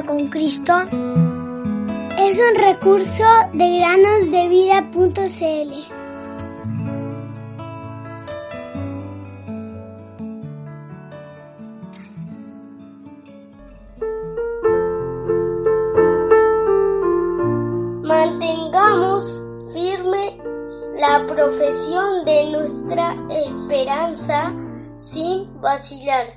con Cristo es un recurso de granosdevida.cl. Mantengamos firme la profesión de nuestra esperanza sin vacilar,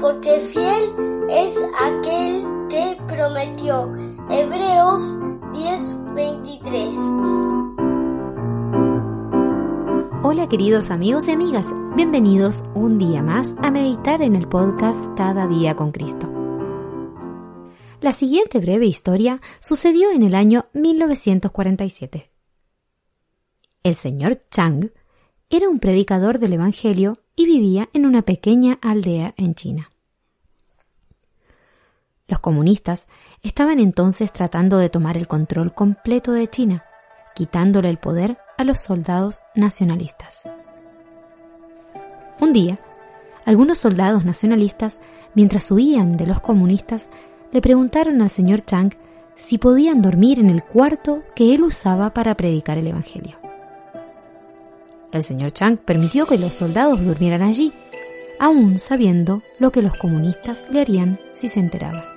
porque fiel es aquel que prometió. Hebreos 10:23. Hola queridos amigos y amigas, bienvenidos un día más a meditar en el podcast Cada día con Cristo. La siguiente breve historia sucedió en el año 1947. El señor Chang era un predicador del Evangelio y vivía en una pequeña aldea en China. Los comunistas estaban entonces tratando de tomar el control completo de China, quitándole el poder a los soldados nacionalistas. Un día, algunos soldados nacionalistas, mientras huían de los comunistas, le preguntaron al señor Chang si podían dormir en el cuarto que él usaba para predicar el Evangelio. El señor Chang permitió que los soldados durmieran allí, aún sabiendo lo que los comunistas le harían si se enteraban.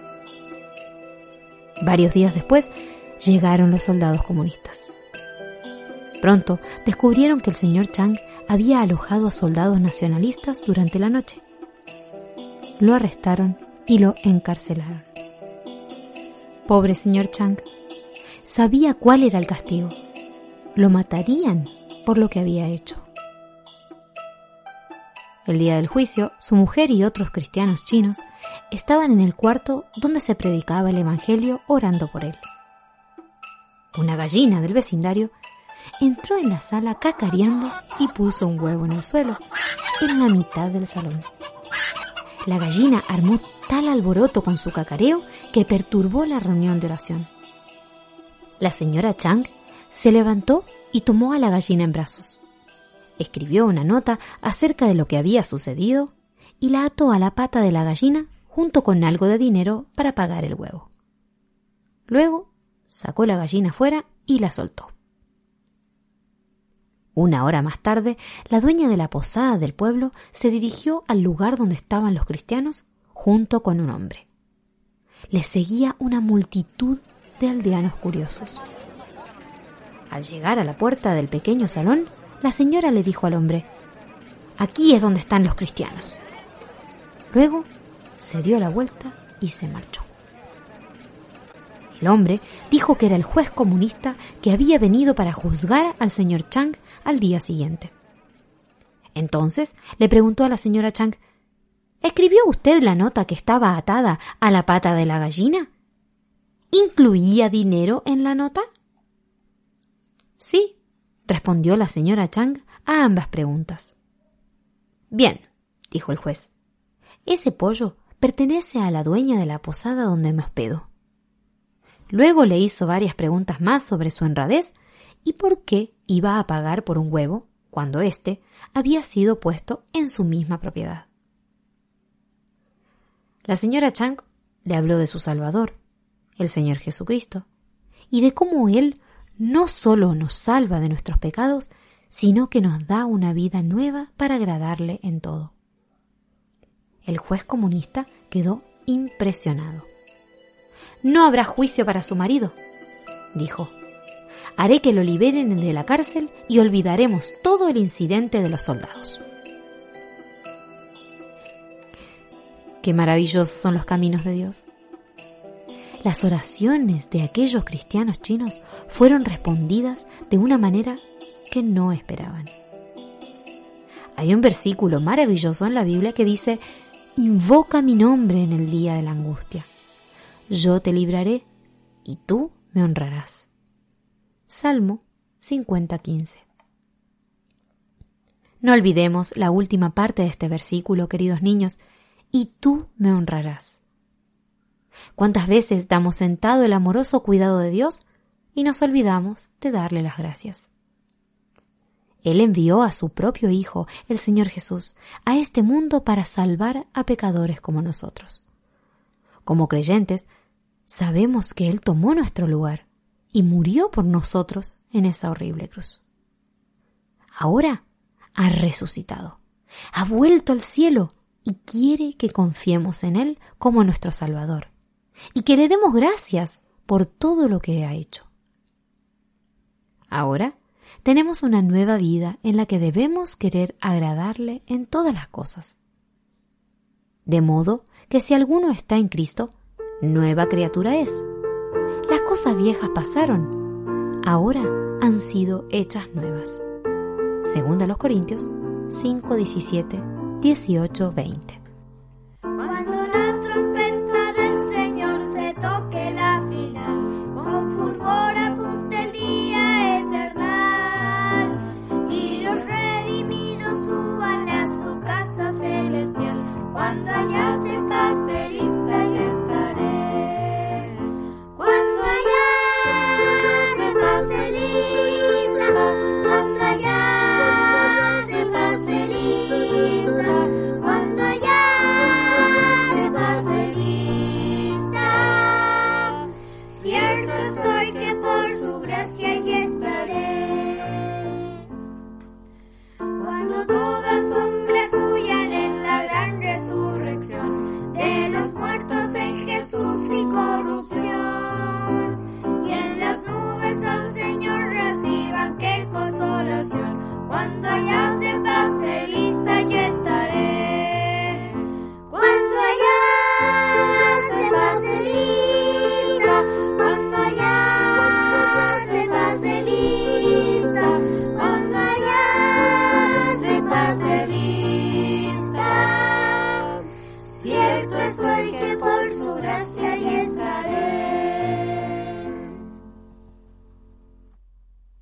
Varios días después llegaron los soldados comunistas. Pronto descubrieron que el señor Chang había alojado a soldados nacionalistas durante la noche. Lo arrestaron y lo encarcelaron. Pobre señor Chang, sabía cuál era el castigo. Lo matarían por lo que había hecho. El día del juicio, su mujer y otros cristianos chinos estaban en el cuarto donde se predicaba el Evangelio orando por él. Una gallina del vecindario entró en la sala cacareando y puso un huevo en el suelo, en la mitad del salón. La gallina armó tal alboroto con su cacareo que perturbó la reunión de oración. La señora Chang se levantó y tomó a la gallina en brazos. Escribió una nota acerca de lo que había sucedido y la ató a la pata de la gallina junto con algo de dinero para pagar el huevo. Luego sacó la gallina fuera y la soltó. Una hora más tarde, la dueña de la posada del pueblo se dirigió al lugar donde estaban los cristianos junto con un hombre. Le seguía una multitud de aldeanos curiosos. Al llegar a la puerta del pequeño salón, la señora le dijo al hombre, Aquí es donde están los cristianos. Luego se dio la vuelta y se marchó. El hombre dijo que era el juez comunista que había venido para juzgar al señor Chang al día siguiente. Entonces le preguntó a la señora Chang, ¿Escribió usted la nota que estaba atada a la pata de la gallina? ¿Incluía dinero en la nota? Sí, respondió la señora Chang a ambas preguntas. Bien, dijo el juez. Ese pollo pertenece a la dueña de la posada donde me hospedo. Luego le hizo varias preguntas más sobre su honradez y por qué iba a pagar por un huevo cuando éste había sido puesto en su misma propiedad. La señora Chang le habló de su Salvador, el Señor Jesucristo, y de cómo Él no solo nos salva de nuestros pecados, sino que nos da una vida nueva para agradarle en todo. El juez comunista quedó impresionado. No habrá juicio para su marido, dijo. Haré que lo liberen de la cárcel y olvidaremos todo el incidente de los soldados. Qué maravillosos son los caminos de Dios. Las oraciones de aquellos cristianos chinos fueron respondidas de una manera que no esperaban. Hay un versículo maravilloso en la Biblia que dice, Invoca mi nombre en el día de la angustia. Yo te libraré y tú me honrarás. Salmo 50:15. No olvidemos la última parte de este versículo, queridos niños, y tú me honrarás. ¿Cuántas veces damos sentado el amoroso cuidado de Dios y nos olvidamos de darle las gracias? Él envió a su propio Hijo, el Señor Jesús, a este mundo para salvar a pecadores como nosotros. Como creyentes, sabemos que Él tomó nuestro lugar y murió por nosotros en esa horrible cruz. Ahora ha resucitado, ha vuelto al cielo y quiere que confiemos en Él como nuestro Salvador y que le demos gracias por todo lo que ha hecho. Ahora tenemos una nueva vida en la que debemos querer agradarle en todas las cosas. De modo que si alguno está en Cristo, nueva criatura es. Las cosas viejas pasaron, ahora han sido hechas nuevas. Segunda los Corintios 5, 17, 18, 20. seguir.